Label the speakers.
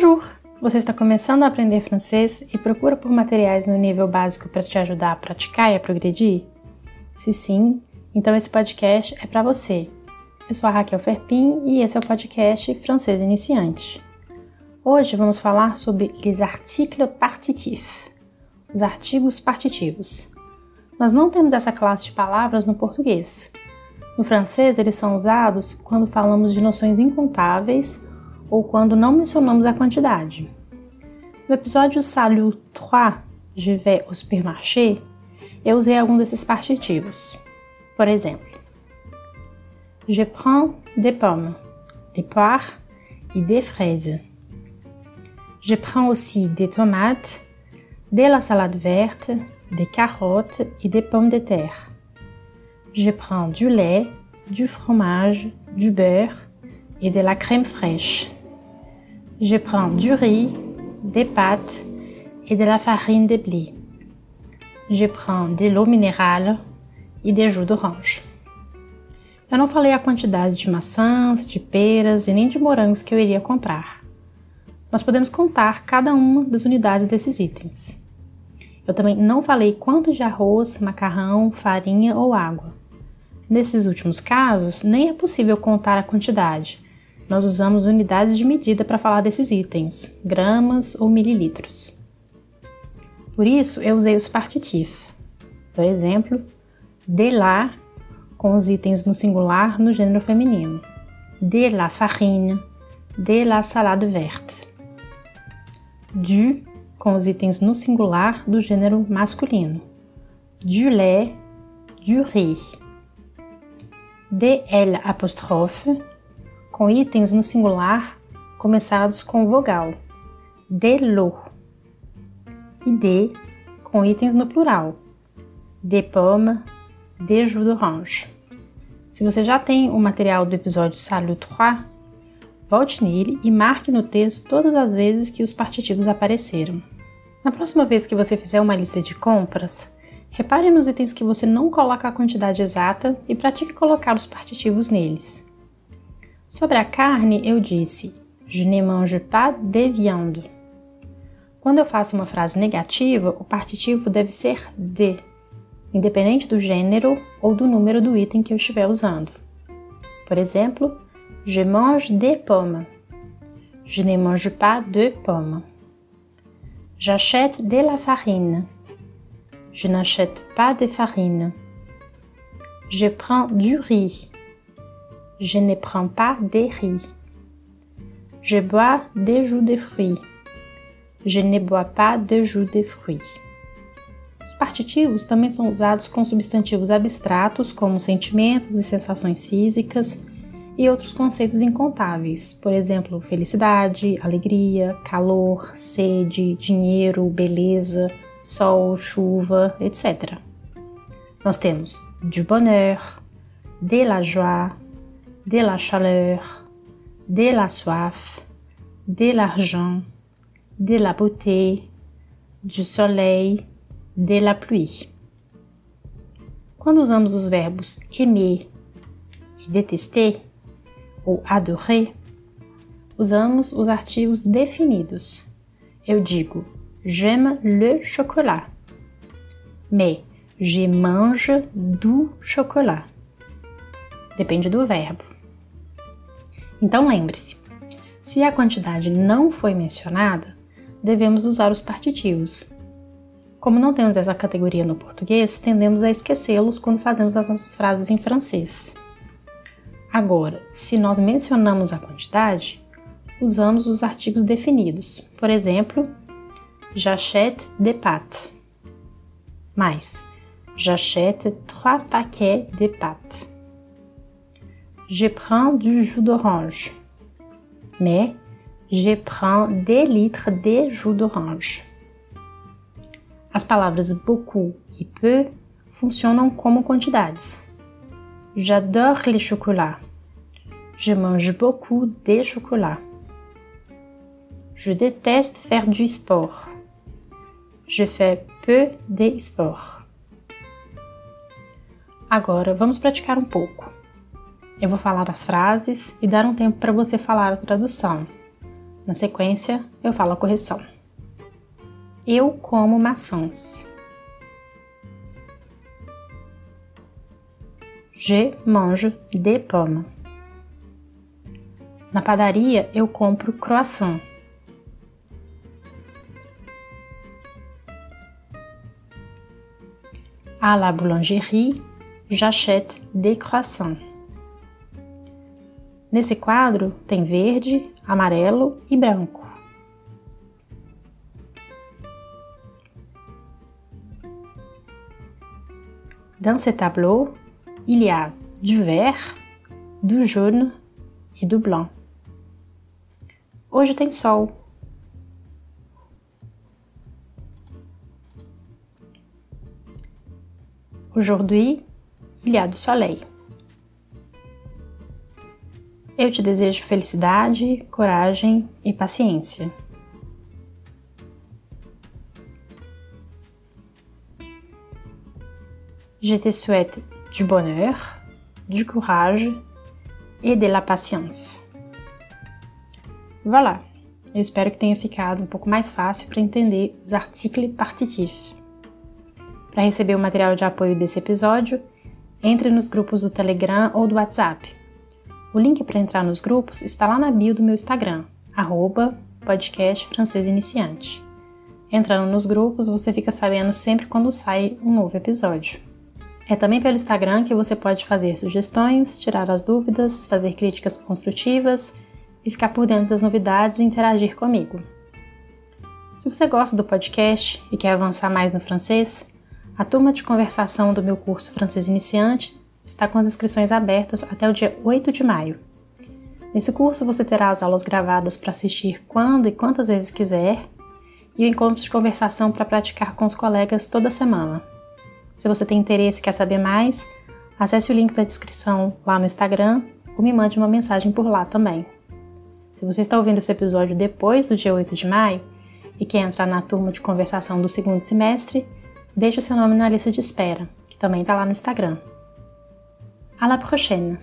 Speaker 1: Bonjour! Você está começando a aprender francês e procura por materiais no nível básico para te ajudar a praticar e a progredir? Se sim, então esse podcast é para você. Eu sou a Raquel Ferpin e esse é o podcast Francês Iniciante. Hoje vamos falar sobre les articles partitifs, os artigos partitivos. Nós não temos essa classe de palavras no português. No francês, eles são usados quando falamos de noções incontáveis ou quando não mencionamos a quantidade. No episódio Salut 3, Je vais au supermarché, eu usei algum desses partitivos. Por exemplo, Je prends des pommes, des poires et des fraises. Je prends aussi des tomates, de la salade verte, des carottes et des pommes de terre. Je prends du lait, du fromage, du beurre et de la crème fraîche. Je prends du riz, des pâtes et de la farine de blé. Je prends de l'eau minérale e de jus d'orange. Eu não falei a quantidade de maçãs, de peras e nem de morangos que eu iria comprar. Nós podemos contar cada uma das unidades desses itens. Eu também não falei quanto de arroz, macarrão, farinha ou água. Nesses últimos casos, nem é possível contar a quantidade, nós usamos unidades de medida para falar desses itens, gramas ou mililitros. Por isso, eu usei os partitifs. Por exemplo, de la, com os itens no singular no gênero feminino. De la farine, de la salade verte. Du, com os itens no singular do gênero masculino. Du lait, du riz. Elle apostrophe, com itens no singular começados com vogal, de lo, e de com itens no plural, de pomme, de jus d'orange. Se você já tem o material do episódio Salut 3, volte nele e marque no texto todas as vezes que os partitivos apareceram. Na próxima vez que você fizer uma lista de compras, repare nos itens que você não coloca a quantidade exata e pratique colocar os partitivos neles. Sobre a carne, eu disse: Je ne mange pas de viande. Quando eu faço uma frase negativa, o partitivo deve ser de, independente do gênero ou do número do item que eu estiver usando. Por exemplo, Je mange des pommes. Je ne mange pas de pommes. J'achète de la farine. Je n'achète pas de farine. Je prends du riz. Je ne prends pas de riz. Je bois des jus de fruits. Je ne bois pas de jus de fruits. Os partitivos também são usados com substantivos abstratos, como sentimentos e sensações físicas, e outros conceitos incontáveis, por exemplo, felicidade, alegria, calor, sede, dinheiro, beleza, sol, chuva, etc. Nós temos du bonheur, de la joie, de la chaleur, de la soif, de l'argent, de la beauté, du soleil, de la pluie. Quando usamos os verbos aimer e detester, ou adorer, usamos os artigos definidos. Eu digo j'aime le chocolat, mais je mange du chocolat. Depende do verbo. Então lembre-se, se a quantidade não foi mencionada, devemos usar os partitivos. Como não temos essa categoria no português, tendemos a esquecê-los quando fazemos as nossas frases em francês. Agora, se nós mencionamos a quantidade, usamos os artigos definidos. Por exemplo, j'achète des pâtes. Mais, j'achète trois paquets de pâtes. Je prends du jus d'orange. Mais je prends des litres de jus d'orange. As palavras beaucoup e peu funcionam como quantidades. J'adore les chocolats. Je mange beaucoup de chocolat. Je déteste faire du sport. Je fais peu de sport. Agora vamos praticar um pouco. Eu vou falar as frases e dar um tempo para você falar a tradução. Na sequência, eu falo a correção. Eu como maçãs. Je mange des pommes. Na padaria, eu compro croissant. À la boulangerie, j'achète des croissants. Nesse quadro tem verde, amarelo e branco. Dans ce tableau, il y a du vert, du jaune et du blanc. Hoje tem sol. Aujourd'hui, il y a du soleil. Eu te desejo felicidade, coragem e paciência. Je te souhaite du bonheur, du courage et de la patience. Voilà! Eu espero que tenha ficado um pouco mais fácil para entender os articles partitifs. Para receber o material de apoio desse episódio, entre nos grupos do Telegram ou do WhatsApp. O link para entrar nos grupos está lá na bio do meu Instagram, arroba podcast francês iniciante. Entrando nos grupos, você fica sabendo sempre quando sai um novo episódio. É também pelo Instagram que você pode fazer sugestões, tirar as dúvidas, fazer críticas construtivas e ficar por dentro das novidades e interagir comigo. Se você gosta do podcast e quer avançar mais no francês, a turma de conversação do meu curso Francês Iniciante está com as inscrições abertas até o dia 8 de maio. Nesse curso você terá as aulas gravadas para assistir quando e quantas vezes quiser e o encontro de conversação para praticar com os colegas toda semana. Se você tem interesse e quer saber mais, acesse o link da descrição lá no Instagram ou me mande uma mensagem por lá também. Se você está ouvindo esse episódio depois do dia 8 de maio e quer entrar na turma de conversação do segundo semestre, Deixe o seu nome na lista de espera, que também está lá no Instagram. À la prochaine!